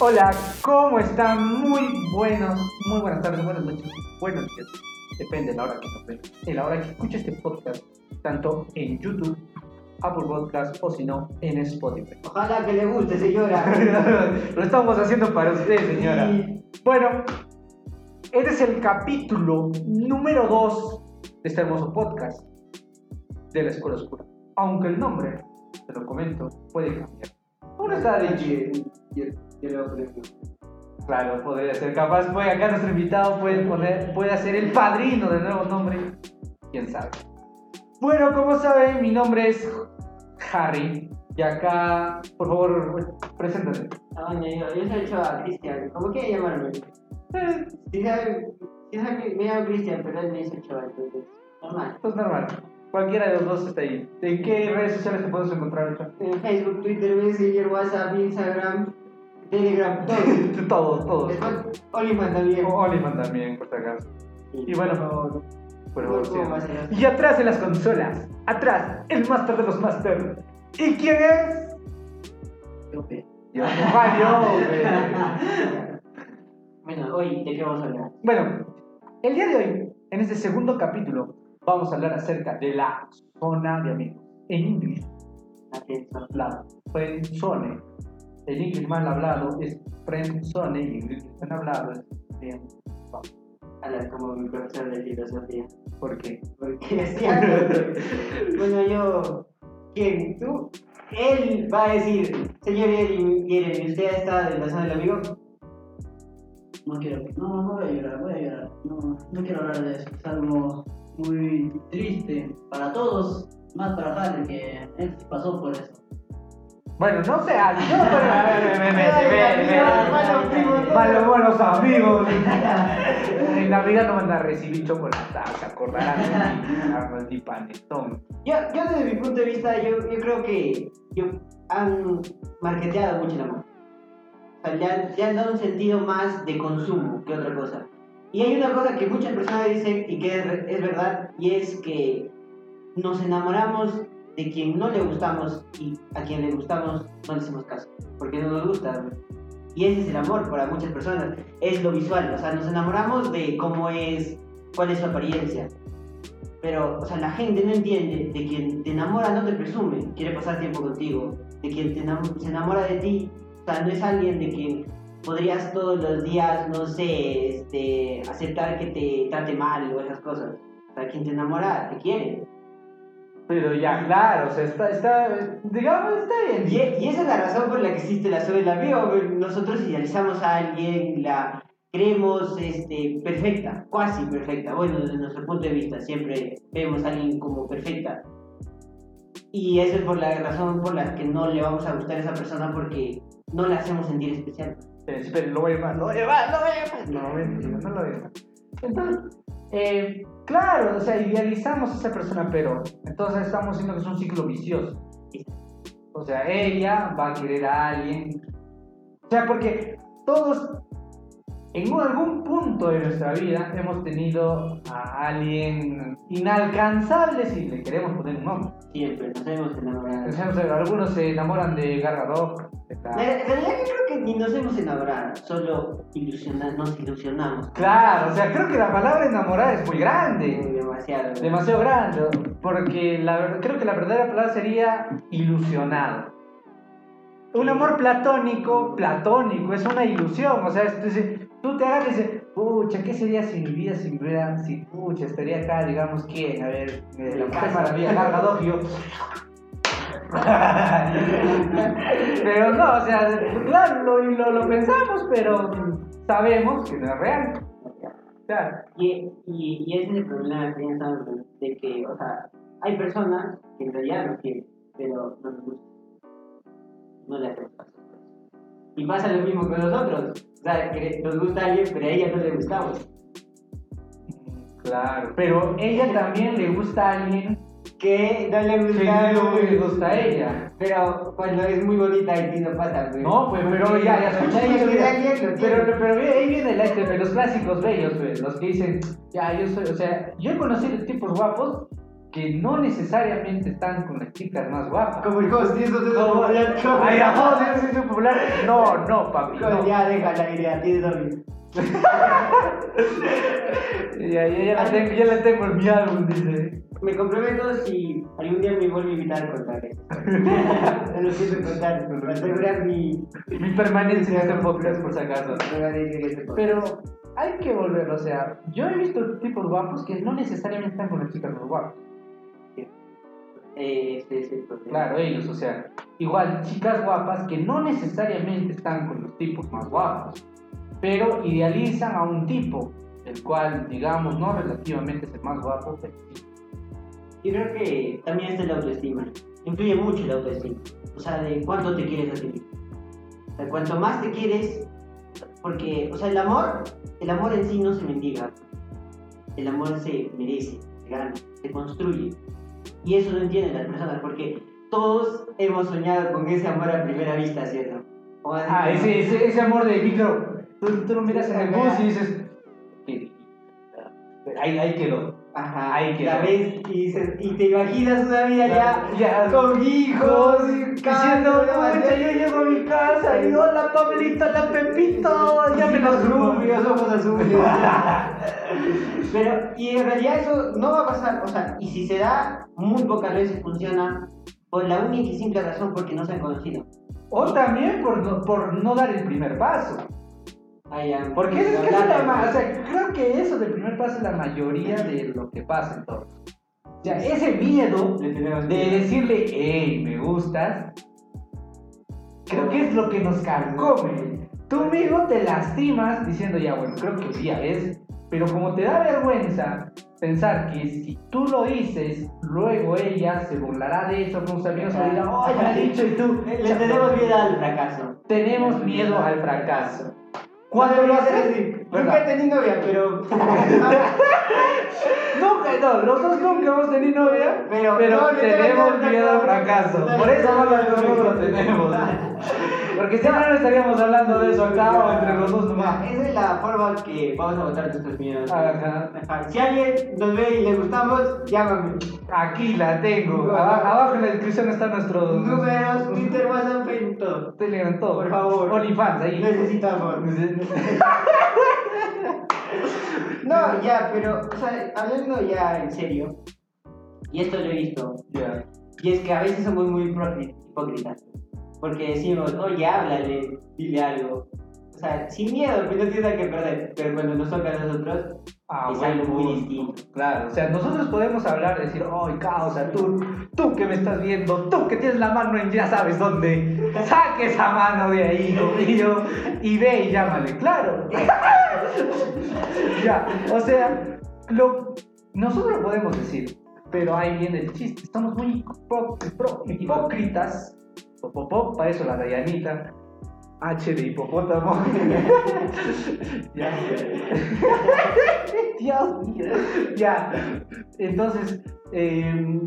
Hola, ¿cómo están? Muy buenos, muy buenas tardes, buenas noches, buenos días. Depende de la hora que nos vean. En la hora que escuche este podcast, tanto en YouTube, Apple Podcast o si no, en Spotify. Ojalá que le guste, señora. Lo estamos haciendo para usted, señora. Sí. Bueno, este es el capítulo número 2 de este hermoso podcast de la Escuela Oscura. Aunque el nombre, te lo comento, puede cambiar. Aún está dicho. Claro, podría ser capaz. Puede acá nuestro invitado puede poner, puede ser el padrino del nuevo nombre. Quién sabe. Bueno, como saben, mi nombre es Harry. Y acá, por favor, preséntate. Ah, yo, yo soy el chaval Cristian. ¿Cómo quiere llamarme? Eh, Si sabe, si sabe que me llamo Cristian, pero él me dice chaval, entonces. Normal. esto es normal. Cualquiera de los dos está ahí. ¿En qué redes sociales te podemos encontrar? En Facebook, Twitter, Messenger, WhatsApp, Instagram, Telegram, todo. Todos, todos. Oliman también. Oliman también, por si acaso. Y bueno, por favor, ¿Cómo va a sí. ser? Y atrás de las consolas, atrás, el máster de los máster. ¿Y quién es? Yo, Mario. güey. Bueno, hoy, ¿de qué vamos a hablar? Bueno, el día de hoy, en este segundo capítulo, vamos a hablar acerca de la zona de amigos. En inglés, la friendzone. El inglés mal hablado es friendzone y el inglés bien hablado es friendzone. Hablar como mi profesor de filosofía. ¿Por qué? Porque decía, bueno, yo, ¿quién? ¿Tú? Él va a decir, señor Jeremy, ¿usted ha estado en la zona del amigo? No quiero, no, no voy a llorar, voy a llorar. No, no quiero hablar de eso. Es algo muy triste para todos, más para Harry, que él pasó por eso. Bueno, no sé, ah, yo primo, no. Malos buenos amigos. En Navidad no van a recibir chocolate, se acordarán de mi panetón. Yo, yo desde mi punto de vista, yo, yo creo que yo, han marketeado mucho el amor. O sea, le han, le han dado un sentido más de consumo que otra cosa. Y hay una cosa que muchas personas dicen y que es, es verdad, y es que nos enamoramos de quien no le gustamos y a quien le gustamos no le hacemos caso, porque no nos gusta. Y ese es el amor para muchas personas, es lo visual, o sea, nos enamoramos de cómo es, cuál es su apariencia. Pero, o sea, la gente no entiende de quien te enamora no te presume, quiere pasar tiempo contigo, de quien te enam- se enamora de ti, o sea, no es alguien de quien podrías todos los días, no sé, este, aceptar que te trate mal o esas cosas. O sea, quien te enamora te quiere. Pero ya, claro, o sea, está, está, digamos, está bien. Y, y esa es la razón por la que existe la soy del amigo. Nosotros idealizamos a alguien, la creemos este, perfecta, cuasi perfecta. Bueno, desde nuestro punto de vista, siempre vemos a alguien como perfecta. Y esa es por la razón por la que no le vamos a gustar a esa persona porque no la hacemos sentir especial. Espera, espera, lo voy a llamar, lo voy a llamar, lo voy a llamar. No, mentira, no lo voy a llamar. Entonces, eh, claro, o sea, idealizamos a esa persona, pero entonces estamos diciendo que es un ciclo vicioso. O sea, ella va a querer a alguien. O sea, porque todos, en algún punto de nuestra vida, hemos tenido a alguien inalcanzable si le queremos poner un nombre. Siempre nos hemos enamorado. Algunos se enamoran de Gargador. En realidad yo creo que ni nos hemos enamorado, solo ilusiona- nos ilusionamos. Claro, o sea, creo que la palabra enamorar es muy grande. Demasiado. Demasiado grande, porque la, creo que la verdadera palabra sería ilusionado. Un amor platónico, platónico, es una ilusión, o sea, es- es- tú te agarras y dices, pucha, ¿qué sería si mi vida si hubiera, si pucha, estaría acá, digamos, quién? A ver, eh, la mujer maravilla, yo... pero no, o sea, claro, lo, lo, lo pensamos, pero sabemos que no es real. Y, y, y ese es el problema que estamos de que, o sea, hay personas que en realidad nos quieren, pero no nos gustan. No le hacemos caso. Y pasa lo mismo con nosotros. O sea, que nos gusta alguien, pero a ella no le gustamos. Claro, pero ella también le gusta a alguien Que no le que gusta no le gusta a ella. Pero cuando es muy bonita y no pasa, güey. No, pues, pero ya, ya, escucha, a Pero, tiene. pero ahí viene la, este, los clásicos bellos, güey, los que dicen, ya, yo soy, o sea, yo he conocido tipos guapos que no necesariamente están con las chicas más guapas. Como host, y eso se Como- Ay, sí, sí, sí, popular, no, no, papi. No. Ya, déjala idea, tienes novio. Ya, ya, ya la tengo, ya la tengo en mi álbum, dice. Me comprometo si algún día me vuelve a invitar a contar eso. No lo siento contar, para asegurar mi Mi permanencia en este podcast, por si acaso. este. Pero hay que volver, o sea, yo he visto tipos guapos que no necesariamente están con las chicas más guapas. Este es el problema. Claro, ellos, o sea, igual chicas guapas que no necesariamente están con los tipos más guapos, pero idealizan a un tipo, el cual, digamos, no relativamente es el más guapo, pero sí. Yo creo que también está la autoestima. Influye mucho la autoestima. O sea, de cuánto te quieres a ti mismo. O sea, cuanto más te quieres, porque, o sea, el amor, el amor en sí no se mendiga. El amor se merece, se gana, se construye. Y eso no entienden las personas, porque todos hemos soñado con ese amor a primera vista, ¿cierto? O Ah, como- ese, ese, ese amor de micro, tú, tú lo miras en el bus y dices, "Qué- ahí, ahí quedó. Ajá, quedó. la ves y, dices- y te imaginas una vida ya, Ya. con hijos, y Diciendo, casa, "Pucha, yo llego a mi casa y hola Pablito, la Pepito, ya me lo Hijos subo. rubios, ojos azules. Pero, y en realidad eso no va a pasar, o sea, y si se da, muy pocas veces funciona por la única y simple razón porque no se han conocido. O también por no, por no dar el primer paso. Porque es, que es la ma- o sea, creo que eso del primer paso es la mayoría de lo que pasa en todo. O sea, ese miedo de decirle, hey, me gustas, creo que es lo que nos carcome. Tú mismo te lastimas diciendo, ya, bueno, creo que un día es, pero como te da vergüenza pensar que si tú lo dices, luego ella se burlará de eso con sus amigos y dirá, oh, me ha dicho y tú. Le, le tenemos miedo al fracaso. Tenemos miedo al fracaso. Cuando lo haces, Nunca he tenido novia, pero. Nunca, no, nosotros nunca hemos tenido novia, Pero no, tenemos miedo al fracaso. Por eso no lo, no lo tenemos. Porque si no, no estaríamos hablando de eso acá o entre los dos nomás. Esa es la forma que vamos a botar nuestros miedos. Ajá. Ajá. Si alguien nos ve y le gustamos, llámame. Aquí la tengo. Aba- Abajo en la descripción está nuestro Números, Twitter, WhatsApp, Facebook, todo. Telegram, todo. Por favor. OnlyFans ahí. Necesitamos. No, ya, pero, o sea, hablando ya en serio, y esto lo he visto, Ya. y es que a veces somos muy hipócri- hipócritas, porque decimos, oye, háblale, dile algo. O sea, sin miedo, pues no tienes nada que perder, pero cuando nos toca a nosotros, Ah, es bueno, algo muy pues, distinto. Claro, o sea, nosotros podemos hablar, decir, ¡ay, causa! Tú, tú que me estás viendo, tú que tienes la mano en ya sabes dónde, saque esa mano de ahí, mío, y ve y llámale, claro. ya, o sea, lo, nosotros lo podemos decir, pero ahí viene el chiste, estamos muy hipócritas, pop, pop, pop, para eso la Dayanita, H de hipopótamo. ya. Dios mío. Ya. Entonces, eh,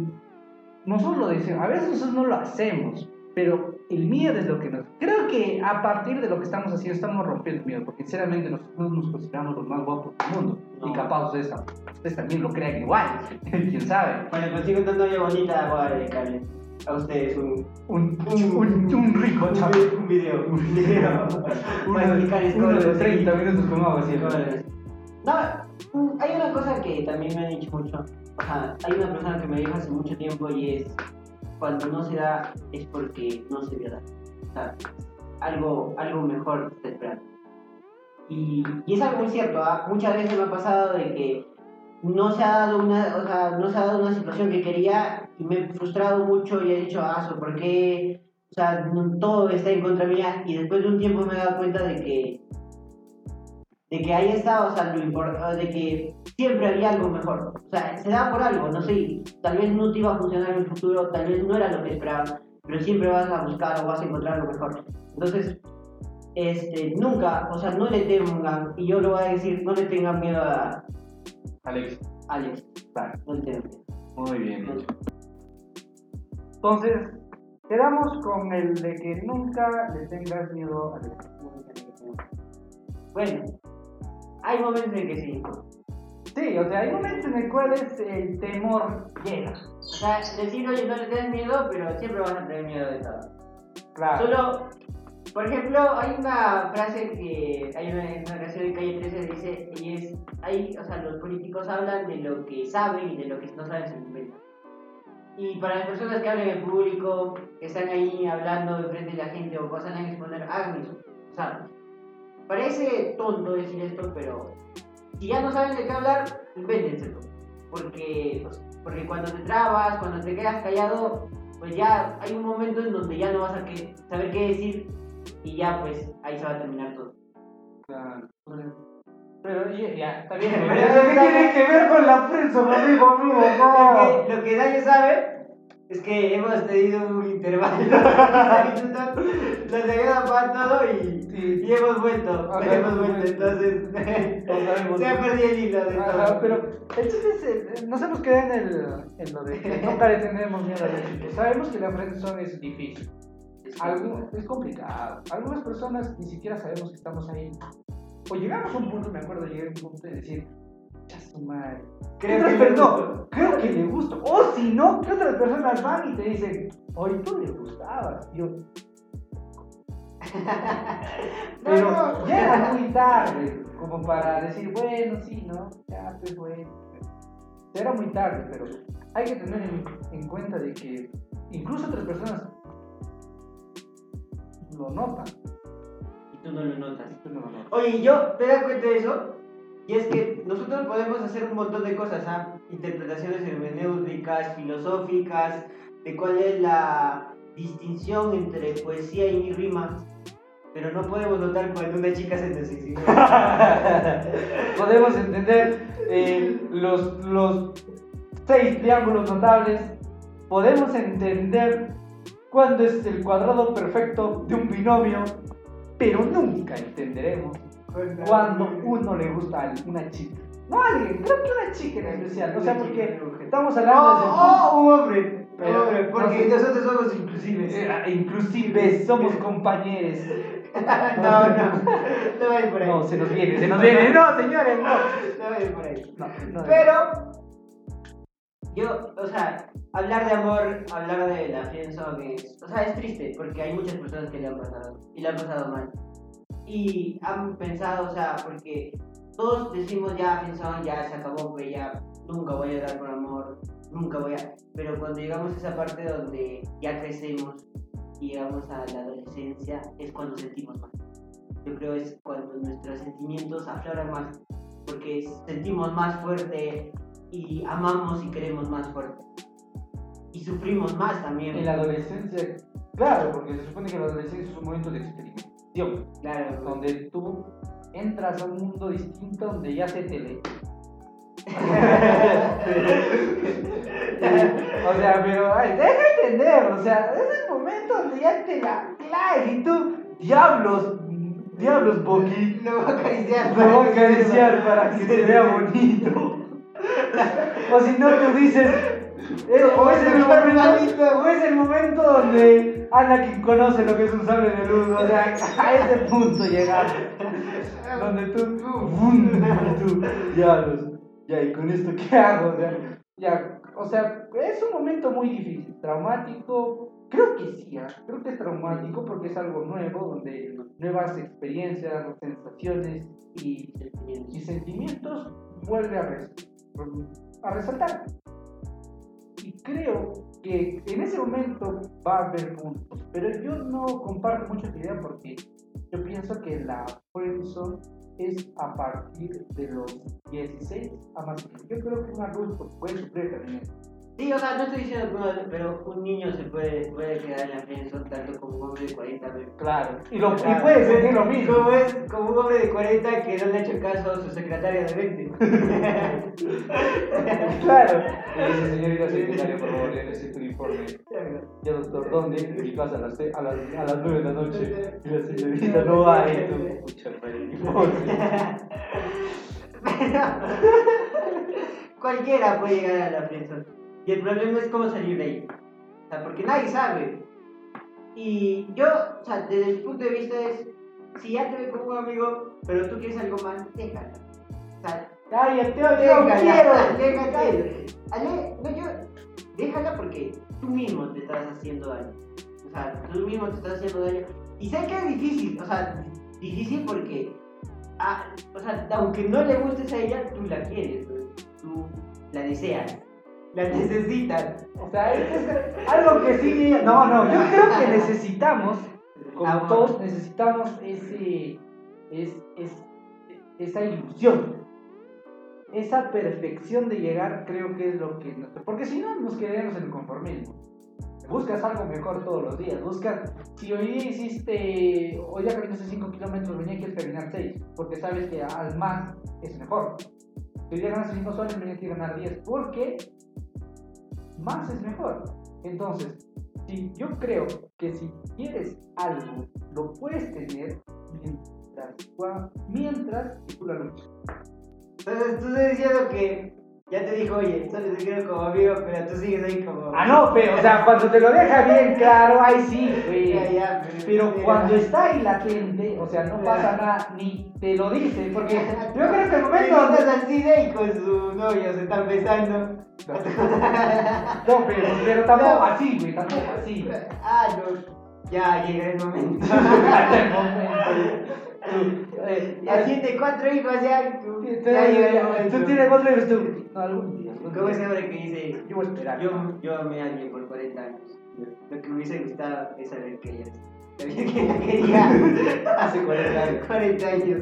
nosotros lo decimos, a veces nosotros no lo hacemos, pero el miedo es lo que nos... Creo que a partir de lo que estamos haciendo estamos rompiendo el miedo, porque sinceramente nosotros nos consideramos los más guapos del mundo. Y No. capaz ustedes, ustedes también lo crean igual, quién sabe. Cuando consigo una novia bonita, voy a dedicarle a ustedes un, Un, un, un rico video, un video. Un video. Para explicarles cómo de lo 30 conseguí. minutos con agua siempre. No, mm, hay una cosa que también me han dicho mucho. O sea, hay una persona que me dijo hace mucho tiempo y es cuando no se da es porque no se dio dar. O sea, algo, algo mejor está esperando. Y, y es algo muy cierto, ¿ah? muchas veces me ha pasado de que no se ha dado una, o sea, no se ha dado una situación que quería y me he frustrado mucho y he dicho, ah, ¿por qué? O sea, todo está en contra mía y después de un tiempo me he dado cuenta de que de que ahí está, o sea, lo import- de que siempre había algo mejor. O sea, se da por algo, no sé, tal vez no te iba a funcionar en el futuro, tal vez no era lo que esperaba, pero siempre vas a buscar o vas a encontrar algo mejor. Entonces, este, nunca, o sea, no le tengan, y yo lo voy a decir, no le tengan miedo a Alex, Alex, claro, no miedo. muy bien. Entonces, quedamos con el de que nunca le tengas miedo a Alex. Bueno, hay momentos en que sí. Sí, o sea, hay momentos en los cuales el temor llega. O sea, decir, oye, no le tengas miedo, pero siempre vas a tener miedo de todo. Claro. Solo Por ejemplo, hay una frase que hay una, una canción de Calle 13 que dice, y es, hay, o sea, los políticos hablan de lo que saben y de lo que no saben se inventan. Y para las personas que hablan en público, que están ahí hablando enfrente de la gente o pasan a exponer, hagan eso, ¿sabes? Parece tonto decir esto, pero si ya no saben de qué hablar, invéntenselo. Porque, pues, porque cuando te trabas, cuando te quedas callado, pues ya hay un momento en donde ya no vas a que- saber qué decir y ya pues ahí se va a terminar todo. Claro. Pero ya, ya, está bien. Pero ¿Qué tiene que ver con la prensa, mi amigo, amigo? Lo No. que, lo que nadie sabe es que hemos tenido un intervalo de 15 minutos, nos habíamos para todo y, Sí. y hemos vuelto, Ajá, hemos vuelto, entonces No se ha perdido el hilo de Ajá, todo. pero el chiste es, eh, nos hemos quedado en, el, en lo de que nunca le tenemos miedo a los chicos. Sabemos que la friendzone es difícil. Es complicado. Algunas personas ni siquiera sabemos que estamos ahí. O llegamos a un punto, me acuerdo, llegué a un punto de decir, ya su madre. Creo que me no, creo que le gusto. O si no, que otras personas van y te dicen, oye, tú le gustabas. Y yo, pero No, no. ya era muy tarde, como para decir, bueno, sí, ¿no? Ya, pues bueno. Era muy tarde, pero hay que tener en, en cuenta de que incluso otras personas lo notan. Y tú no lo notas. y tú no lo notas. Oye, yo te das cuenta de eso, y es que nosotros podemos hacer un montón de cosas, ¿ah? interpretaciones hermenéuticas, filosóficas, de cuál es la distinción entre poesía y rima, pero no podemos notar cuando una chica se exhibe. Podemos entender eh, los, los seis triángulos notables. Podemos entender cuándo es el cuadrado perfecto de un binomio, pero nunca entenderemos cuando uno le gusta a una chica. No a alguien, creo que una chica en especial. O sea, porque estamos hablando el punto- ¡Oh, oh, un hombre! Pero- hombre, porque no nosotros somos inclusives. Eh, Inclusive somos compañeros. no, no, no va a ir por ahí. No, se nos viene, se nos viene. No, señores, no. No va a ir por ahí. No, no. Pero, yo, o sea, hablar de amor, hablar de la friendzone es, o sea, es triste porque hay muchas personas que le han pasado y le han pasado mal. Y han pensado, o sea, porque todos decimos ya friendzone, ya se acabó, pues ya nunca voy a dar por amor, nunca voy a... Pero cuando llegamos a esa parte donde ya crecemos y llegamos a la adolescencia, es cuando sentimos más. Yo creo es cuando nuestros sentimientos afloran más, porque sentimos más fuerte y amamos y queremos más fuerte. Y sufrimos más también. En la adolescencia, claro, porque se supone que la adolescencia es un momento de experimentación, Claro, donde tú entras a un mundo distinto donde ya se te lee. o sea, pero ay, deja entender, o sea, es el momento donde ya te la claves y tú, diablos, diablos, Boqui, Lo voy a acariciar. lo voy a acariciar para que se vea bonito. O si no, tú dices, eh, o, es el momento, o es el momento donde Anakin conoce lo que es un sable de luz, o sea, a ese punto llegar. Donde tú, tú, diablos, ya, ¿y con esto qué hago? O sea, ya, o sea, es un momento muy difícil, traumático, creo que sí, ¿ah? creo que es traumático porque es algo nuevo, donde nuevas experiencias, sensaciones y, y sentimientos vuelve a, res- a resaltar. Y creo que en ese momento va a haber puntos, pero yo no comparto mucho esta idea porque yo pienso que la friendzone es a partir de los 16 a más. Yo creo que un adulto puede sufrir también. Sí, o sea, no estoy diciendo que uno, pero un niño se puede, puede quedar en la friendzone tanto como un hombre de 40 veces. Claro. Y, lo, y puede sentir lo mismo. Como es como un hombre de 40 que no le ha hecho caso a su secretaria de 20. Claro. Le dice, señorita secretaria, por favor, léese tu informe. Ya, doctor, ¿dónde? En mi casa a las, a las, a las 9 de la noche. Y la señorita no va. Y tú, madre, Cualquiera puede llegar a la friendzone. Y el problema es cómo salir de ahí. O sea, porque nadie sabe. Y yo, o sea, desde mi punto de vista es, si ya te ve como un amigo, pero tú quieres algo más, déjala. O sea, Cállate, yo déjala, quiero. déjala. Ale, no, yo, déjala porque tú mismo te estás haciendo daño. O sea, tú mismo te estás haciendo daño Y sé que es difícil, o sea, difícil porque, ah, o sea, aunque no le gustes a ella, tú la quieres, tú la deseas, la necesitas. O sea, es, algo que sí. No, no, yo creo que necesitamos, como todos, necesitamos ese. Es, es, esa ilusión. Esa perfección de llegar, creo que es lo que. nos- Porque si no, nos quedaríamos en el conformismo. Buscas algo mejor todos los días. Buscas. Si hoy día hiciste. Hoy ya caminaste 5 kilómetros, mañana quieres caminar 6. Porque sabes que al más es mejor. Si hoy día ganas 5 soles, mañana quieres ganar 10. Porque más es mejor. Entonces, si yo creo que si quieres algo, lo puedes tener mientras, mientras tú la luchas. Entonces tú diciendo que ya te dijo, oye, solo te quiero como amigo, pero tú sigues ahí como... Ah, no, pero, o sea, cuando te lo deja bien claro, ahí sí, güey. Ya, ya, Pero cuando está ahí latente, o sea, no pasa nada, ni te lo dice, porque yo creo que el momento Estás donde... así de ahí con su novio, se están besando. No, pero, pero tampoco así, güey, tampoco así. ah, no, ya llega el momento. El momento. Tú, eh, Ya tiene cuatro hijos, ya, tú, Tú, tienes cuatro hijos tú. No, algún día. ¿Cómo ese hombre que dice, Yo voy a esperar. yo, yo amé a alguien por 40 años? Lo que me hubiese gustado es saber que ella sabía que la quería Hace 40 años. 40 años.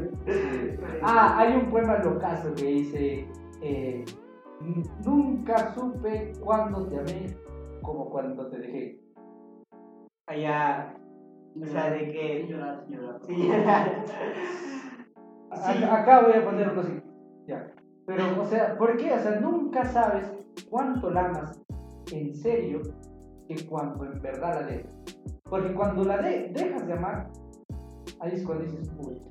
Ah, hay un poema locazo que dice: eh, Nunca supe cuándo te amé como cuando te dejé. Allá, o sea, de que... llorar, llorar. Sí. Acá voy a poner así. Ya. Pero, o sea, ¿por qué? O sea, nunca sabes cuánto la amas en serio que cuando en verdad la dejas. Porque cuando la de- dejas de amar, ahí es cuando dices, uy.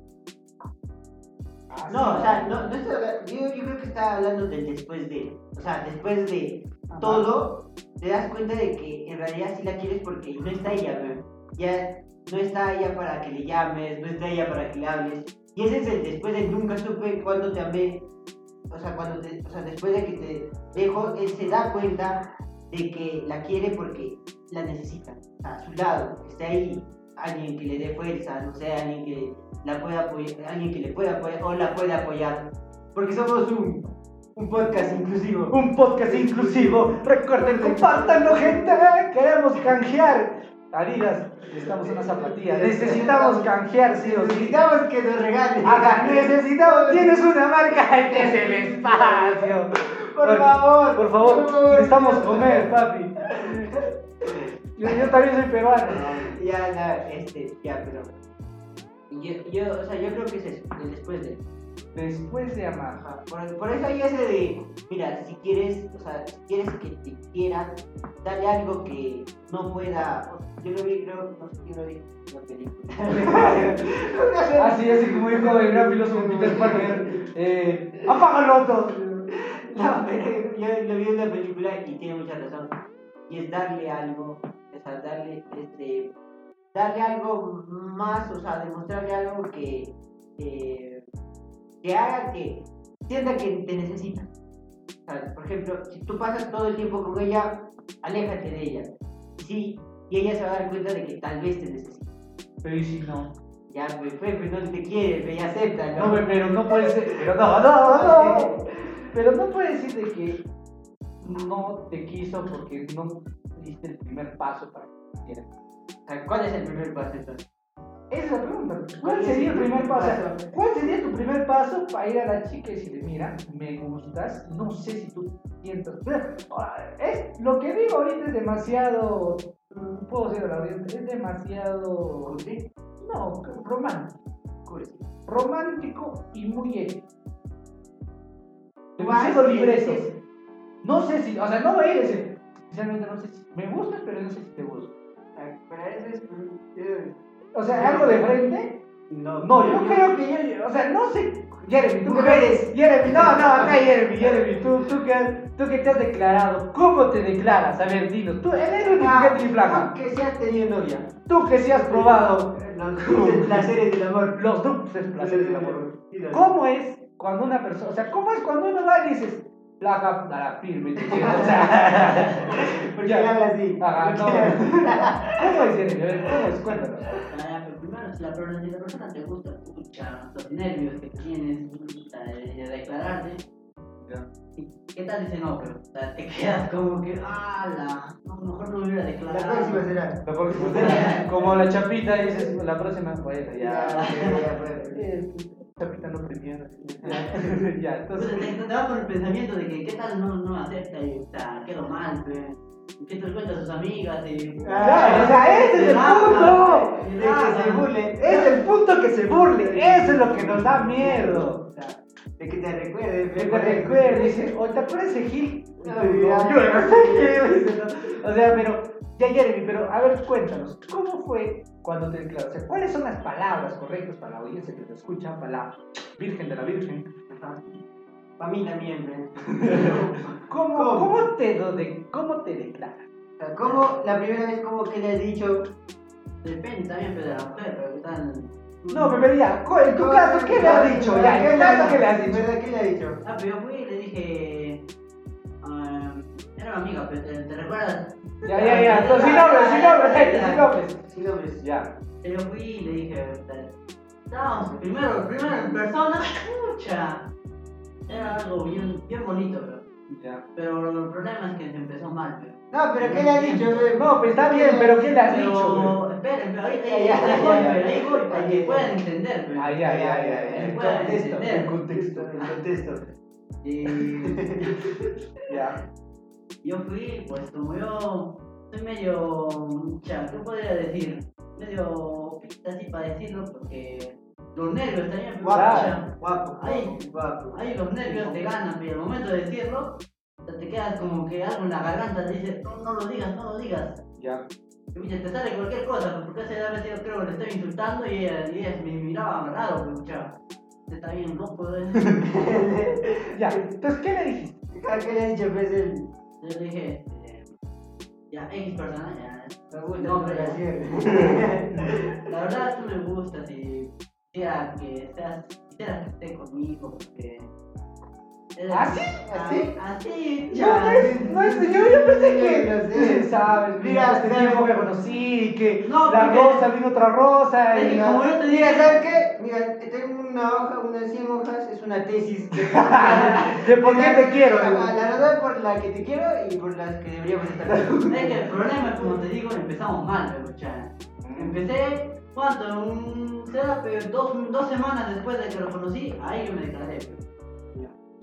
así No, o sea, no, no estoy hablando- yo, yo creo que está hablando del después de. O sea, después de Ajá. todo, te das cuenta de que en realidad sí la quieres porque no está ella, güey. Ya no está ella para que le llames, no está ella para que le hables. Y ese es el después de nunca supe cuándo te amé. O sea, cuando te, o sea, después de que te dejo, él se da cuenta de que la quiere porque la necesita. A su lado, esté ahí, alguien que le dé fuerza, no sé, alguien que la pueda apoyar, alguien que le pueda apoyar o la pueda apoyar. Porque somos un, un podcast inclusivo. Un podcast inclusivo. Recuerden, compártanlo, gente. Queremos canjear. Adidas, necesitamos una zapatilla. Necesitamos canjear, sí o sí. Necesitamos que nos regalen. Ajá, necesitamos. Tienes una marca, este es el espacio. Por favor, Por favor, por favor. necesitamos comer, papi. Yo, yo también soy peruano. Ya, ya, este, ya, pero. Yo, yo, o sea, yo creo que es eso, después de. Después de amar. Ajá, Por, por eso hay ese de, mira, si quieres, o sea, si quieres que te quieran, dale algo que no pueda. Yo lo vi, creo, no sé quién lo vi en la película. Así, así como dijo el gran filósofo Peter Parker. Eh, apágalo todo. No, pero yo lo vi en la película y tiene mucha razón. Y es darle algo, o sea, darle, este, darle algo más, o sea, demostrarle algo que, que, que haga que sienta que te necesita. O sea, por ejemplo, si tú pasas todo el tiempo con ella, aléjate de ella. Sí, y ella se va a dar cuenta de que tal vez te necesita. Pero y si no. Ya, pues, pues, pues no te quiere, pero ya acepta, No, pero no puede ser. Pero no, no, no. Pero no puede decir de que no te quiso porque no diste el primer paso para que te sea, ¿cuál es el primer paso entonces? Esa es la pregunta. ¿Cuál sería el primer paso? ¿Cuál sería tu primer paso para ir a la chica y decirle, mira, me gustas, no sé si tú sientas. Es, lo que digo ahorita es demasiado. mm, Puedo decir a la audiencia, es demasiado. No, romántico. Romántico y muy ético. Demasiado sí, sí. No sé si, o sea, no voy a ir a decir, sinceramente no sé si me gustas, pero no sé si te gusta. Pero eso es. Eh, O sea, algo de frente. No, No, yo creo que yo, o sea, no sé. Jeremy, tú que Mujeres. Jeremy, no, no, acá Jeremy, Jeremy, tú, tú, que, tú que te has declarado, ¿cómo te declaras? A ver, dinos, tú eres un Ah, flaca. tú que si has tenido novia. Tú que sí has probado Los placeres del amor. los dulces placeres del amor. Sí, ¿Cómo es cuando una persona, o sea, cómo es cuando uno va y dices, flaca, a la firme, te quiero, o sea, ¿Por qué ya. habla así? Ajá, ¿Por no. ¿Cómo ver, ¿cómo es? Cuéntanos. Ah, ya, pero si la, persona, si la persona te gusta, escucha los nervios que tienes de, de declararte, Ya. ¿y ¿qué tal dice no? Pero te quedas como que, ala, no, mejor no me hubiera La declarado. próxima será. La próxima- Como la chapita dices, la próxima, bueno, ya. Ya, ya, pues. Eh, Ya, Entonces te, te vas con el pensamiento de que qué tal no, no acepta y o sea, quedo mal, pe. ¿Qué te cuenta a sus amigas? Y, Claro, o sea, ese es el punto. De que se burle. Es el punto que se burle. Eso es lo que nos da miedo. De que te recuerde. Que te recuerde, dice, o te acuerdas de Gil. Yo no sé ¿no? O sea, pero, ya Jeremy, pero a ver, cuéntanos, ¿cómo fue cuando te declaraste? O sea, ¿cuáles son las palabras correctas para la audiencia que te escucha, para la Virgen de la Virgen? Para mí también. ¿Cómo, ¿Cómo? ¿Cómo, te, lo de, ¿Cómo te declaras? O sea, ¿Cómo la primera vez como que le has dicho? Depende también pe, de la mujer, pero están. No, pero ya, en tu caso, ¿qué le has dicho? Ya, ¿qué le has dicho? ¿Qué le has dicho? Ah, pero yo fui y le dije. Era una amiga, pero ¿te, te recuerdas? Ya, ya, ya, entonces, sin nombres, sin nombres, gente, sin nombres. Sí, nombres. Ya. Yo fui y le dije. Estábamos primero, primero en persona, mucha. Era algo bien, bien bonito, pero. Ya. Pero el problema es que se empezó mal, pero. No, pero ¿qué le has dicho? No, pues está bien, pero ¿qué le has Pero, dicho? esperen, pero Ya, ahí, ya, ahí ya, voy, pero para Ya, que ya. puedan entender, pero. Ah, ya, ya, ya, El contexto, entender. el contexto. El contexto. Y Ya. Yo fui, pues como yo soy medio, mucha, ¿qué podría decir? Medio pista así para decirlo, porque los nervios también, Guapo, guapo, Ay. guapo. ahí los nervios te ganan, pero al momento de decirlo, te quedas como que algo en la garganta te dice, no, no lo digas, no lo digas. Ya. Y, te sale cualquier cosa, porque esa vez yo creo que le estaba insultando y ella, y ella me miraba raro, pero mucha, te está bien loco, ¿eh? Ya. Entonces, ¿qué le dijiste? ¿Qué le has dicho? Pues el. Yo le dije, este, ya, X persona, ya, Me gusta No, pero- relación. La verdad tú me gustas y quisiera que seas, quisiera que estés conmigo porque... ¿Ah, sí? ¿Así? Así, No, ya. no es, no es, yo, yo pensé que, sí sabes, mira, este tiempo me conocí, que No, la rosa vino otra rosa, y que como yo te Mira, dije, ¿sabes qué? Mira, tengo una hoja, unas 100 hojas, una tesis. De, de por qué te quiero. La razón por la que te quiero y por las que deberíamos estar es que el problema como te digo, empezamos mal, mucha. Empecé, ¿cuánto? Un, dos, dos semanas después de que lo conocí, ahí yo me declaré.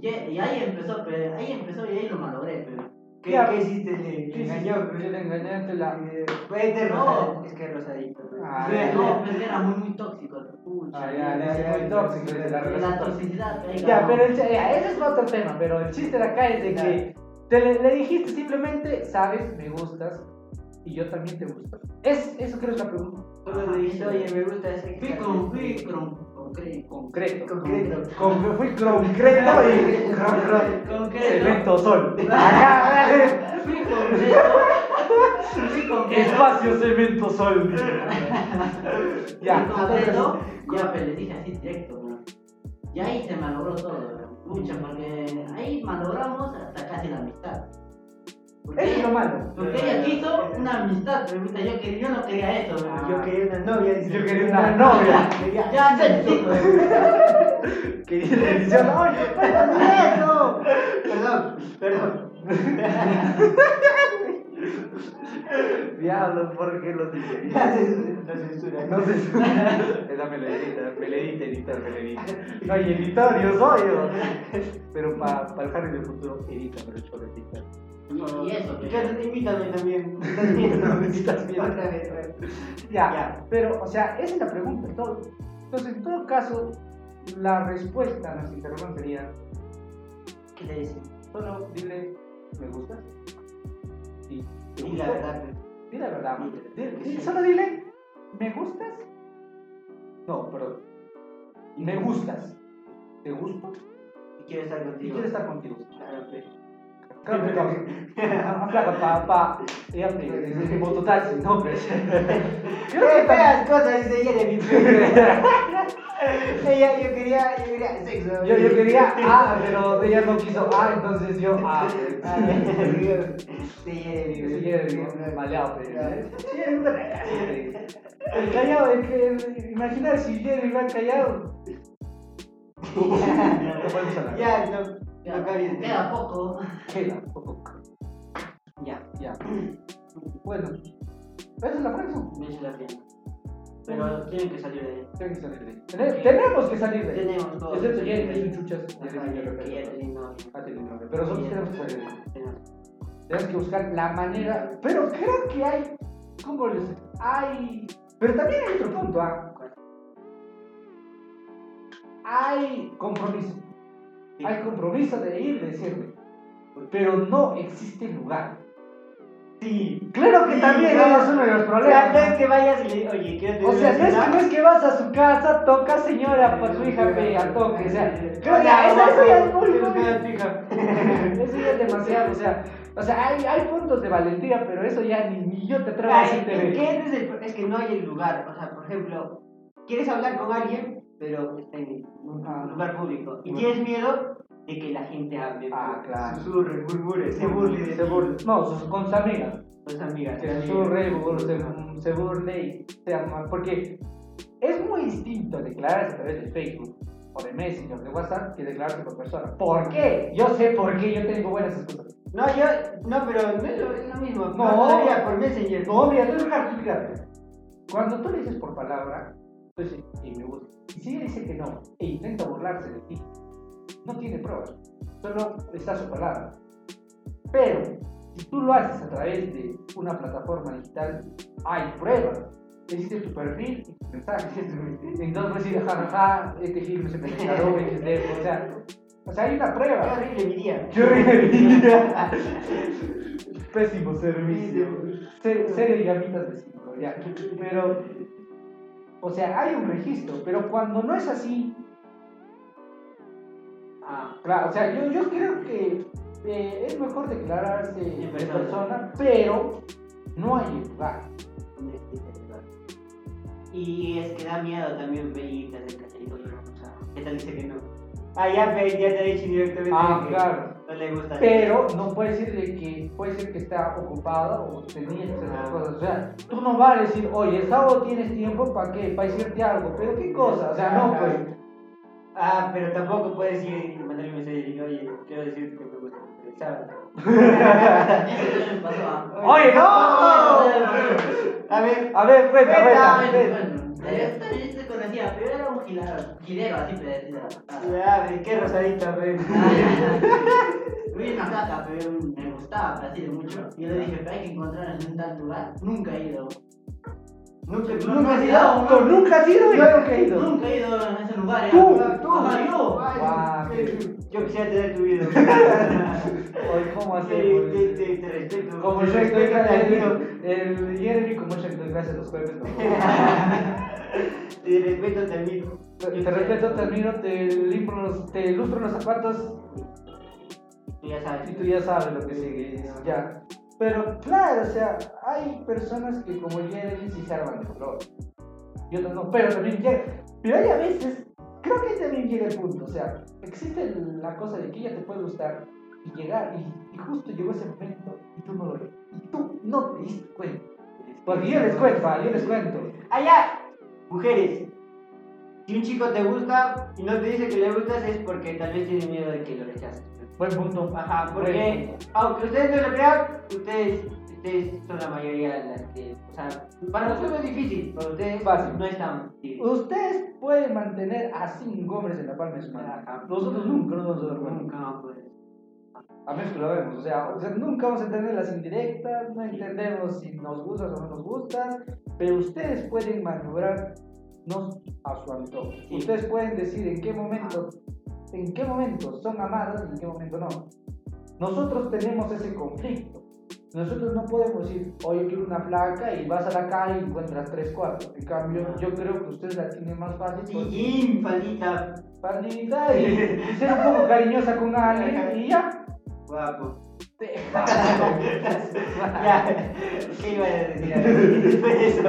Y, y ahí empezó, pero ahí empezó y ahí lo malogré, pero. ¿Qué. ¿Qué hiciste? Le, le engañó. Yo le engañaste la... Eh, Vete, No. Es que es rosadito. Ah, No, pues era muy, muy tóxico, pucha. Ah, ya, muy tóxico desde la De la tóxica. toxicidad Ya, pero el, ya, ese es otro tema, pero el chiste de acá es de que te le, le dijiste simplemente, sabes, me gustas y yo también te gusto. Es, eso creo que es la pregunta. Solo le dijiste, oye, me gusta ese. Fui con, concreto. Concreto. Concreto. Con, fui concreto y Concreto. cemento sol. Acá, Fui concreto. Fui concreto. espacio cemento sol. Ya, Fui concreto. Ya, pues le dije así directo, ¿no? Y ahí se malogró todo, ¿no? Mucha, porque ahí malogramos hasta casi la amistad. Porque Eso es lo ella, malo. porque ella quiso una amistad, pero puta, yo, que- yo no quería eso, ¿no? Ah. Yo quería una novia. dice. Yo quería una novia. Quería- Ya, ya, sí, pues. Que le dice, no, no eso. Perdón, perdón. Diablos, ¿por qué lo dije? La censura. No sé. Esa me la edita, me la edita, editar, me la edita. No hay editor, yo soy yo. Pero para pa el Harry del futuro, edita, pero yo lo edita. Y, y eso. Ya, invítame también. No. Otra vez, bueno. Ya, Ya. pero, o sea, esa es la pregunta. todo. Entonces, en todo caso, la respuesta a nuestra interrogante sería: ¿Qué le dices? solo dile, ¿me gustas? Sí. ¿te Y la verdad. Dile la verdad. Dile, sí. solo dile, ¿me gustas? No, perdón. ¿Me gustas? ¿Te gusto? Y quiero estar Y contigo. quiero estar contigo. Claro, pues. Que no. Ah, Flaca, pa, pa. Ella me dice mototaxi, no, pero. Yo ¡Qué feas cosas dice Jeremy! Ella, yo quería, yo quería sexo. Yo, yo quería A, pero ella no quiso A, entonces yo A. Ah, Sí, Sí, Jeremy, maleado, pero. Jeremy, Jeremy. El callado, es que. Imagina si Jeremy va callado. Ya, no, Cabía. queda poco. Queda poco. Ya. Ya. Bueno, esa es la frase. Me hice la pena. Pero tienen que salir de ahí. Tiene que salir de ahí. Tene- Tenemos que salir de ahí. Tenemos todo. Excepto Jeremy, es un chuchas. Ah, tiene novia. Pero nosotros tenemos que salir de ahí. Tenemos. Tenemos que buscar la manera. Pero creo que hay. ¿Cómo les.? Hay. Pero también hay otro punto, ¿ah? Hay compromiso. Hay compromiso de ir, de decirle. Pero no existe lugar. Sí. Claro que Sí, también no. es uno de los O sea, no es problemas. que vayas y le oye, quiero tener O sea, no es, que, no es que vas a su casa, toca señora para su hija, pe, a toque. O sea, creo que Ya, eso, eso ya es muy, a. Eso ya es demasiado, o sea, o sea hay, hay puntos de valentía, pero eso ya ni, ni yo te a Ay, decirte. ¿qué- ve. qué es, el- es que no hay el lugar. O sea, por ejemplo, quieres hablar con alguien, pero está en un Ah. lugar público. Y Bueno. tienes miedo de que la gente hable. Ah, claro. Susurre, murmure, se burle Se burle. No, sus, con sus amigas. Tus amigas. Que tus se amigas. surre, burle, se, se burle y se ama. Porque es muy distinto declararse a través de Facebook o de Messenger o de WhatsApp que declararse por persona. ¿Por qué? Yo sé por qué, yo tengo buenas excusas. No, yo, no, pero no es lo, es lo mismo. No. todavía por Messenger. No, mira, te voy a. Cuando tú le dices por palabra, tú dices, y me gusta. Y si ella dice que no, e intenta burlarse de ti, no tiene pruebas. Solo está su palabra. Pero, si tú lo haces a través de una plataforma digital, hay pruebas. Existe tu perfil y tus mensajes. Entonces puedes decir, jajaja, este film se me descargó, o sea, o sea, hay una prueba. horrible mi día. ¡Qué horrible! Pésimo servicio. Se- Serie de ya. Pero, o sea, hay un registro, pero cuando no es así, ah, claro, o sea, yo, yo creo que eh, es mejor declararse de persona. persona, pero no hay lugar. Y es que da miedo también cachorrito. O sea, ¿qué tal dice que no? Ah, ya, ya te ha dicho directamente Ah, claro. No le gusta. Pero no puede decir de que puede ser que está ocupado o tenía que hacer Ah. cosas. O sea, tú no vas a decir, oye, el sábado tienes tiempo para qué, para decirte algo, pero qué cosa, o sea, no, pues. Ah, pero tampoco puedes ir y mandarle un mensaje y decir, oye, quiero decirte que me gusta. Pasó a. Oye, no. A ver, A ver, cuenta, Cuenta. cuenta. Eh, también te conocía, pero era un gilero, gilero así pedacito. a ver, qué rosadita, pe. Vi una placa, pero me gustaba, pero así de mucho. Y yo le dije, pero hay que encontrar en un tal lugar. Nunca he ido. Nunca, Nunca has he ido, tú nunca has ido yo nunca he ido. Nunca he ido en ese lugar. Tú, ya. tú. Ajá, yo. Yo- Yo quisiera tener tu vida. Oye, ¿cómo Te, hacemos? te, te, te respeto. Como yo estoy el, el Jeremy, como yo estoy clase los jueves. Te respeto, te admiro. Te respeto, te admiro, te limpio los, te lustro los zapatos Tú ya sabes. y tú ya sabes lo que sigue. Ya. Pero claro, o sea, hay personas que como Jeremy sí se arman de color. Y otros no, pero también llega. Pero hay a veces, creo que también llega el punto. O sea, existe la cosa de que ella te puede gustar y llegar, y, y justo llegó ese momento y tú no lo ves. Y tú no te diste cuenta. Porque yo les cuento, yo les cuento. Allá, mujeres. Si un chico te gusta y no te dice que le gustas es porque tal vez tiene miedo de que lo rechaces. Buen punto. Ajá, porque aunque ustedes no lo crean, ustedes, ustedes son la mayoría de las que, o sea, para nosotros es difícil, para ustedes Fácil. no es tan difícil. Ustedes pueden mantener a cinco hombres en la palma de su mano. Nosotros nunca nos vamos a dar cuenta. Nunca, pues. A menos que lo vemos. O sea, o sea, nunca vamos a entender las indirectas, no entendemos si nos gustan o no nos gustan, pero ustedes pueden maniobrar a su antojo. Sí. Ustedes pueden decir en qué momento, en qué momento son amadas y en qué momento no. Nosotros tenemos ese conflicto. Nosotros no podemos decir, oye, quiero una placa y vas a la calle y encuentras tres, cuatro. En cambio, yo creo que ustedes la tienen más fácil. Sí, faldita, Pandita y, y ser un poco cariñosa con alguien y ya. Guapo. Ya, ¿qué iba a decir? Eso.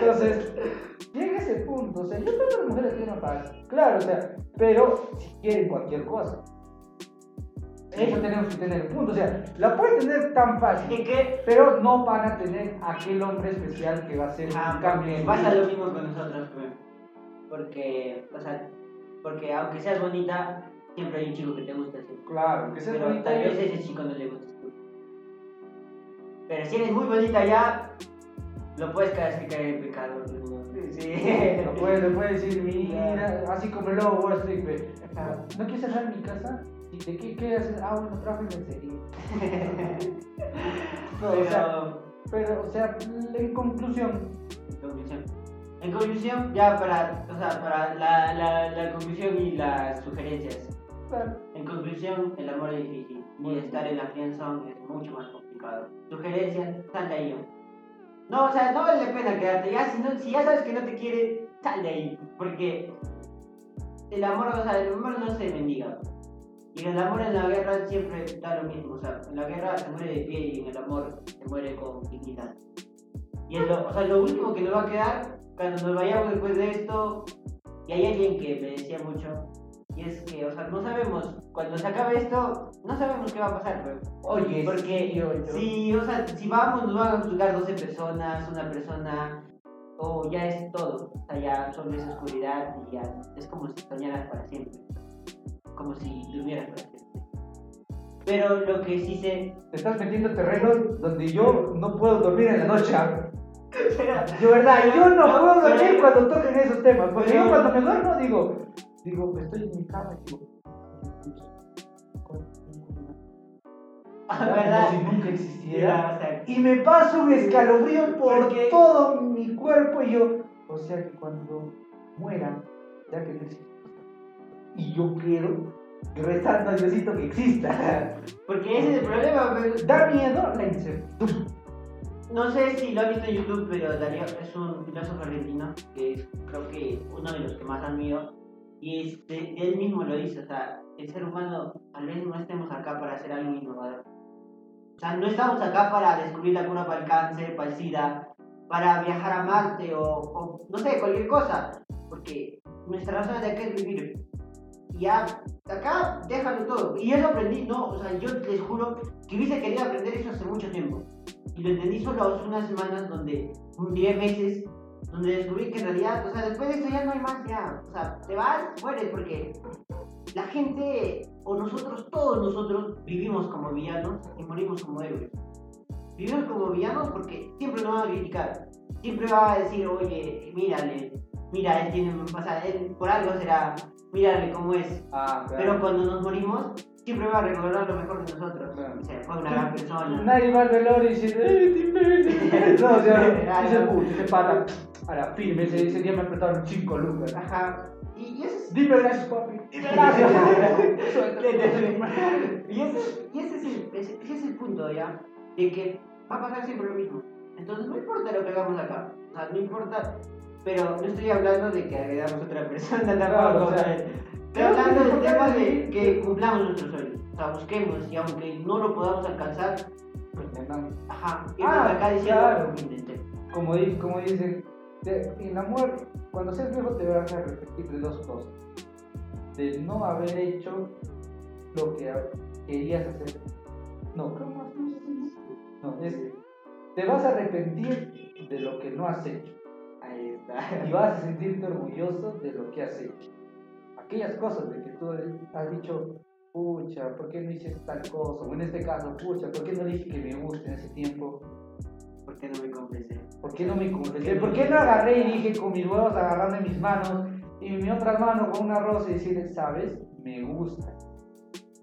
Entonces, llega ese punto, o sea, yo creo que las mujeres tienen fácil, claro, o sea, pero si quieren cualquier cosa. Eso tenemos que tener en punto, o sea, la pueden tener tan fácil, ¿Y qué? pero no van a tener aquel hombre especial que va a hacer Ah, un cambio. pasa lo mismo con nosotros. Porque, o sea, porque aunque seas bonita, siempre hay un chico que te gusta, ¿sí? Claro, que sea Pero bonita tal vez ese chico no le gusta. Pero si eres muy bonita ya, lo puedes clasificar en pecado. ¿no? Sí. Lo puede, le puede decir, mira, así como el lobo Wall Street, ¿no quieres cerrar mi casa? ¿Y de qué, qué haces? Ah, bueno, trabajo en lencería. No, o sea, Pero, pero, o sea, en conclusión, en conclusión. En conclusión, ya para, o sea, para la, la, la conclusión y las sugerencias. claro, En conclusión, el amor es difícil y estar en la friendzone es mucho más complicado. Sugerencias, sal de ahí. No, o sea, no vale la pena quedarte. Ya, si, no, si ya sabes que no te quiere, sal de ahí. Porque el amor, o sea, el amor no se mendiga. Y el amor en la guerra siempre da lo mismo. O sea, en la guerra se muere de pie y en el amor se muere con dignidad. Y es lo, o sea, lo último que nos va a quedar cuando nos vayamos después de esto. Y hay alguien que me decía mucho. Y es que, o sea, no sabemos, cuando se acabe esto, no sabemos qué va a pasar, güey. oye, Porque oye, si, o sea, si vamos, nos van a juzgar 12 personas, una persona, o ya es todo. O sea, ya solo es oscuridad y ya es como si soñaras para siempre. Como si durmieras para siempre. Pero lo que sí sé. te estás metiendo terrenos donde yo no puedo dormir en la noche. ¿ah? De verdad, yo no puedo dormir cuando toquen esos temas. Porque yo cuando me duermo digo, digo, estoy en mi cama y digo, ¿Verdad? como si nunca existiera. Mira, o sea, Y me paso un escalofrío por Porque- todo mi cuerpo y yo, o sea que cuando muera, ya que no. Y yo quiero rezando a Diosito que exista. porque ese es el problema, pues. Da miedo la incertidumbre. No sé si lo han visto en YouTube, pero Darío es un filósofo argentino que es, creo que uno de los que más admiro. Y este, él mismo lo dice, o sea, el ser humano tal vez no estemos acá para hacer algo innovador. O sea, no estamos acá para descubrir la cura para el cáncer, para el SIDA, para viajar a Marte o, o no sé, cualquier cosa. Porque nuestra razón de acá es vivir. Y ya, acá déjalo todo. Y eso aprendí, no, o sea, yo les juro que hubiese querido aprender eso hace mucho tiempo. Y lo entendí solo hace unas semanas donde, diré meses, donde descubrí que en realidad, o sea, después de esto ya no hay más, ya. O sea, te vas, mueres, porque la gente, o nosotros, todos nosotros, vivimos como villanos y morimos como héroes. Vivimos como villanos porque siempre nos van a criticar. Siempre va a decir, oye, mírale, mira, él tiene, o sea, él por algo será, mírale cómo es. Ah, Pero cuando nos morimos, siempre va a recordar lo mejor de nosotros. Claro. O sea, fue una gran persona. Nadie va al velorio y dice, ¡eh, te imbécil! No, o sea, ese ese pata, a la firme, ese, ese día me apretaron 5 lucas. Ajá. Y, y eso es. Dime gracias, papi. Dime gracias. y ese, y ese es el, ese, ese es el punto, ¿ya? De que va a pasar siempre lo mismo. Entonces no importa lo que hagamos acá. O sea, no importa. Pero no estoy hablando de que agredamos a otra persona tampoco. O sea, estoy hablando del tema de que cumplamos nuestros sueños. O sea, busquemos y aunque no lo podamos alcanzar, ajá, irnos Ah, acá diciendo claro. Como, como dicen, en amor, cuando seas viejo te vas a arrepentir de dos cosas. De no haber hecho lo que querías hacer. No. No, es, te vas a arrepentir de lo que no has hecho. Ahí está. y vas a sentirte orgulloso de lo que has hecho. Aquellas cosas de que tú has dicho, pucha, ¿por qué no hice tal cosa? O en este caso, pucha, ¿por qué no dije que me gusta en ese tiempo? ¿Por qué no me confesé? ¿Por qué no me confesé? ¿Por qué no agarré y dije con mis huevos agarrando en mis manos y mi otra mano con una rosa y decirle, sabes, me gusta?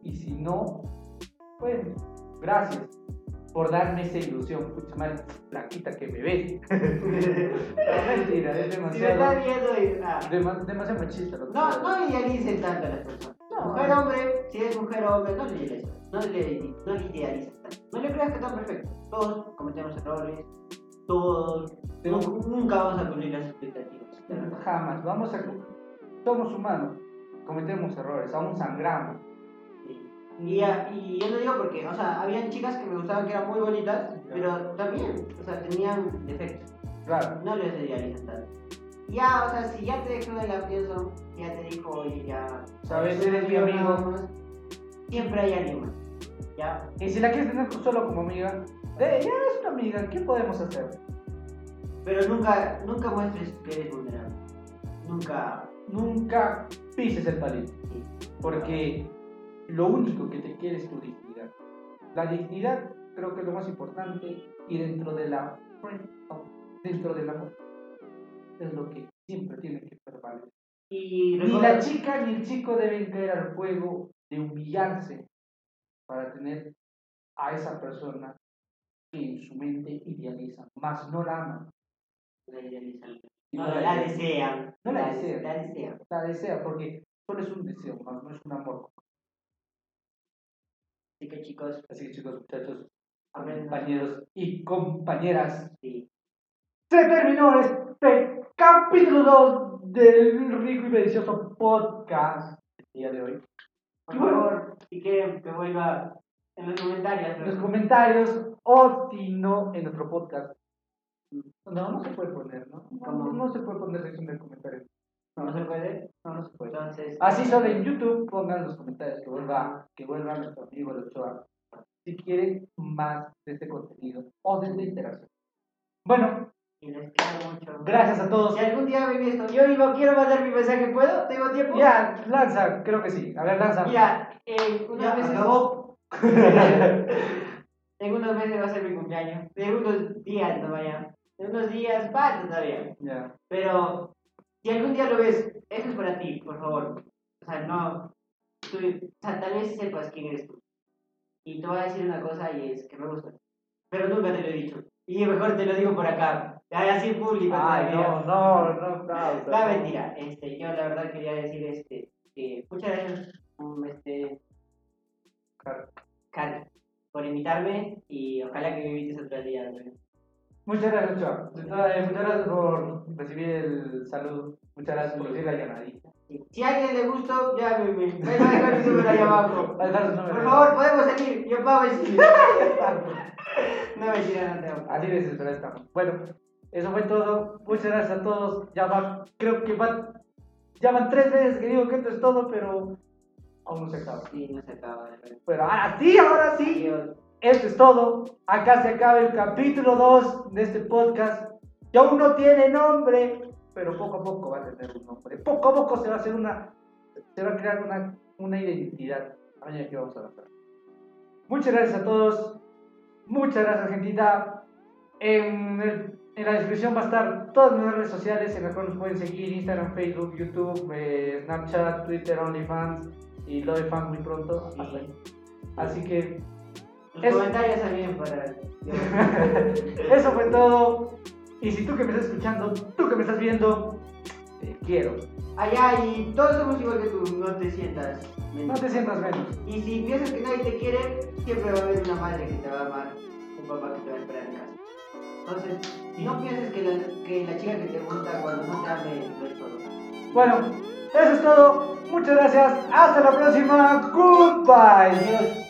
Y si no, bueno, gracias por darme esa ilusión. Pucha madre, flaquita que me ves. no, mentira, es Si demasiado. está viendo y. Dema- demasiado machista. No, estoy no idealicen tanto a las personas. No. Mujer, hombre, si eres mujer hombre, no le. No le, no le idealices tanto. No le creas que están perfectos. Todos cometemos errores. Todos. Pero- nu- nunca vamos a cumplir las expectativas. de. Jamás, vamos a. Somos humanos, cometemos errores, aún sangramos. Sí. Y, y yo lo digo porque, o sea, habían chicas que me gustaban que eran muy bonitas, pero también, o sea, tenían defectos. Claro. No les idealizan tanto. ya, o sea, si ya te dejó el avión, ya te dijo, oye, ya. Sabes, eres mi amigo. Siempre hay alguien más. ¿Ya? Y si la quieres tener solo como amiga, eh, ya es una amiga, ¿qué podemos hacer? Pero nunca, nunca muestres que eres vulnerable. Nunca. Nunca pises el palito, sí. porque lo único que te quiere es tu dignidad. La dignidad creo que es lo más importante y dentro de la dentro del amor es lo que siempre tiene que prevalecer. Y Ni la chica ni el chico deben caer al juego de humillarse para tener a esa persona que en su mente idealizan, más no la aman. La idealizan. Y No, la desean. No la desean. La desean. La desea porque solo es un deseo, más no es un amor. Así que chicos, Así que chicos, muchachos, compañeros y compañeras, Sí. se terminó este capítulo 2 del rico y delicioso podcast del día de hoy. Por favor, si quieren que vuelva en los comentarios. En los comentarios o si no en nuestro podcast. No, no se puede poner, ¿no? No, no se puede poner sección de comentarios. ¿No se puede? No, no se puede. Entonces. Así solo en YouTube pongan los comentarios que vuelva, que vuelva nuestro amigo de Ochoa. Si quieren más de este contenido o de esta interacción. Bueno, Y les quiero mucho. gracias a todos. Si algún día ven esto, yo digo, quiero mandar mi mensaje, ¿puedo? ¿Tengo tiempo? Ya, lanza, creo que sí. A ver, lanza. Mira, eh, unas veces. acabó. en unos meses va a ser mi cumpleaños. En unos días, no vaya. En unos días, va todavía. Ya. Pero si algún día lo ves, eso es para ti, por favor. O sea, no. Tú, o sea, tal vez sepas quién eres tú. Y te voy a decir una cosa y es que me gusta. Pero nunca te lo he dicho. Y mejor te lo digo por acá. Así en público. Ay, no, no, no, no. No, mentira. Este, yo la verdad quería decir este, que muchas gracias, um, este, Cari, por invitarme y ojalá que me invites otro día. Muchas gracias, eh, Muchas gracias por recibir el saludo. Muchas gracias por recibir la llamadita. Sí. Si a alguien le gustó, llámeme. Voy a dejar mi número ahí abajo. Su. Por favor, podemos salir. Yo pago el cine. No mentira, no tengo. Así de desesperado estamos. Bueno, eso fue todo. Muchas gracias a todos. Ya van, creo que van, ya van tres veces que digo que esto es todo, pero aún no se acaba. Sí, no se acaba. Pero ahora sí, ahora sí. Adiós. Esto es todo. Acá se acaba el capítulo 2 de este podcast. Que aún no tiene nombre, pero poco a poco va a tener un nombre. Poco a poco se va a hacer una. Se va a crear una, una identidad. Oye, aquí vamos a lanzar. Muchas gracias a todos. Muchas gracias, gentita. En, el- en la descripción va a estar todas nuestras redes sociales en las cuales nos pueden seguir: Instagram, Facebook, YouTube, eh, Snapchat, Twitter, OnlyFans y lo de fan muy pronto. Así que Los Es- comentarios también para. Eso fue todo. Y si tú que me estás escuchando, tú que me estás viendo, te quiero. Allá y todos somos igual que tú, no te sientas. No menos. te sientas menos. Y si piensas que nadie te quiere, siempre va a haber una madre que te va a amar, un papá que te va a esperar Entonces, no pienses que la, que la chica que te gusta cuando ame no es todo. Bueno, eso es todo. Muchas gracias. Hasta la próxima. Goodbye. Adiós.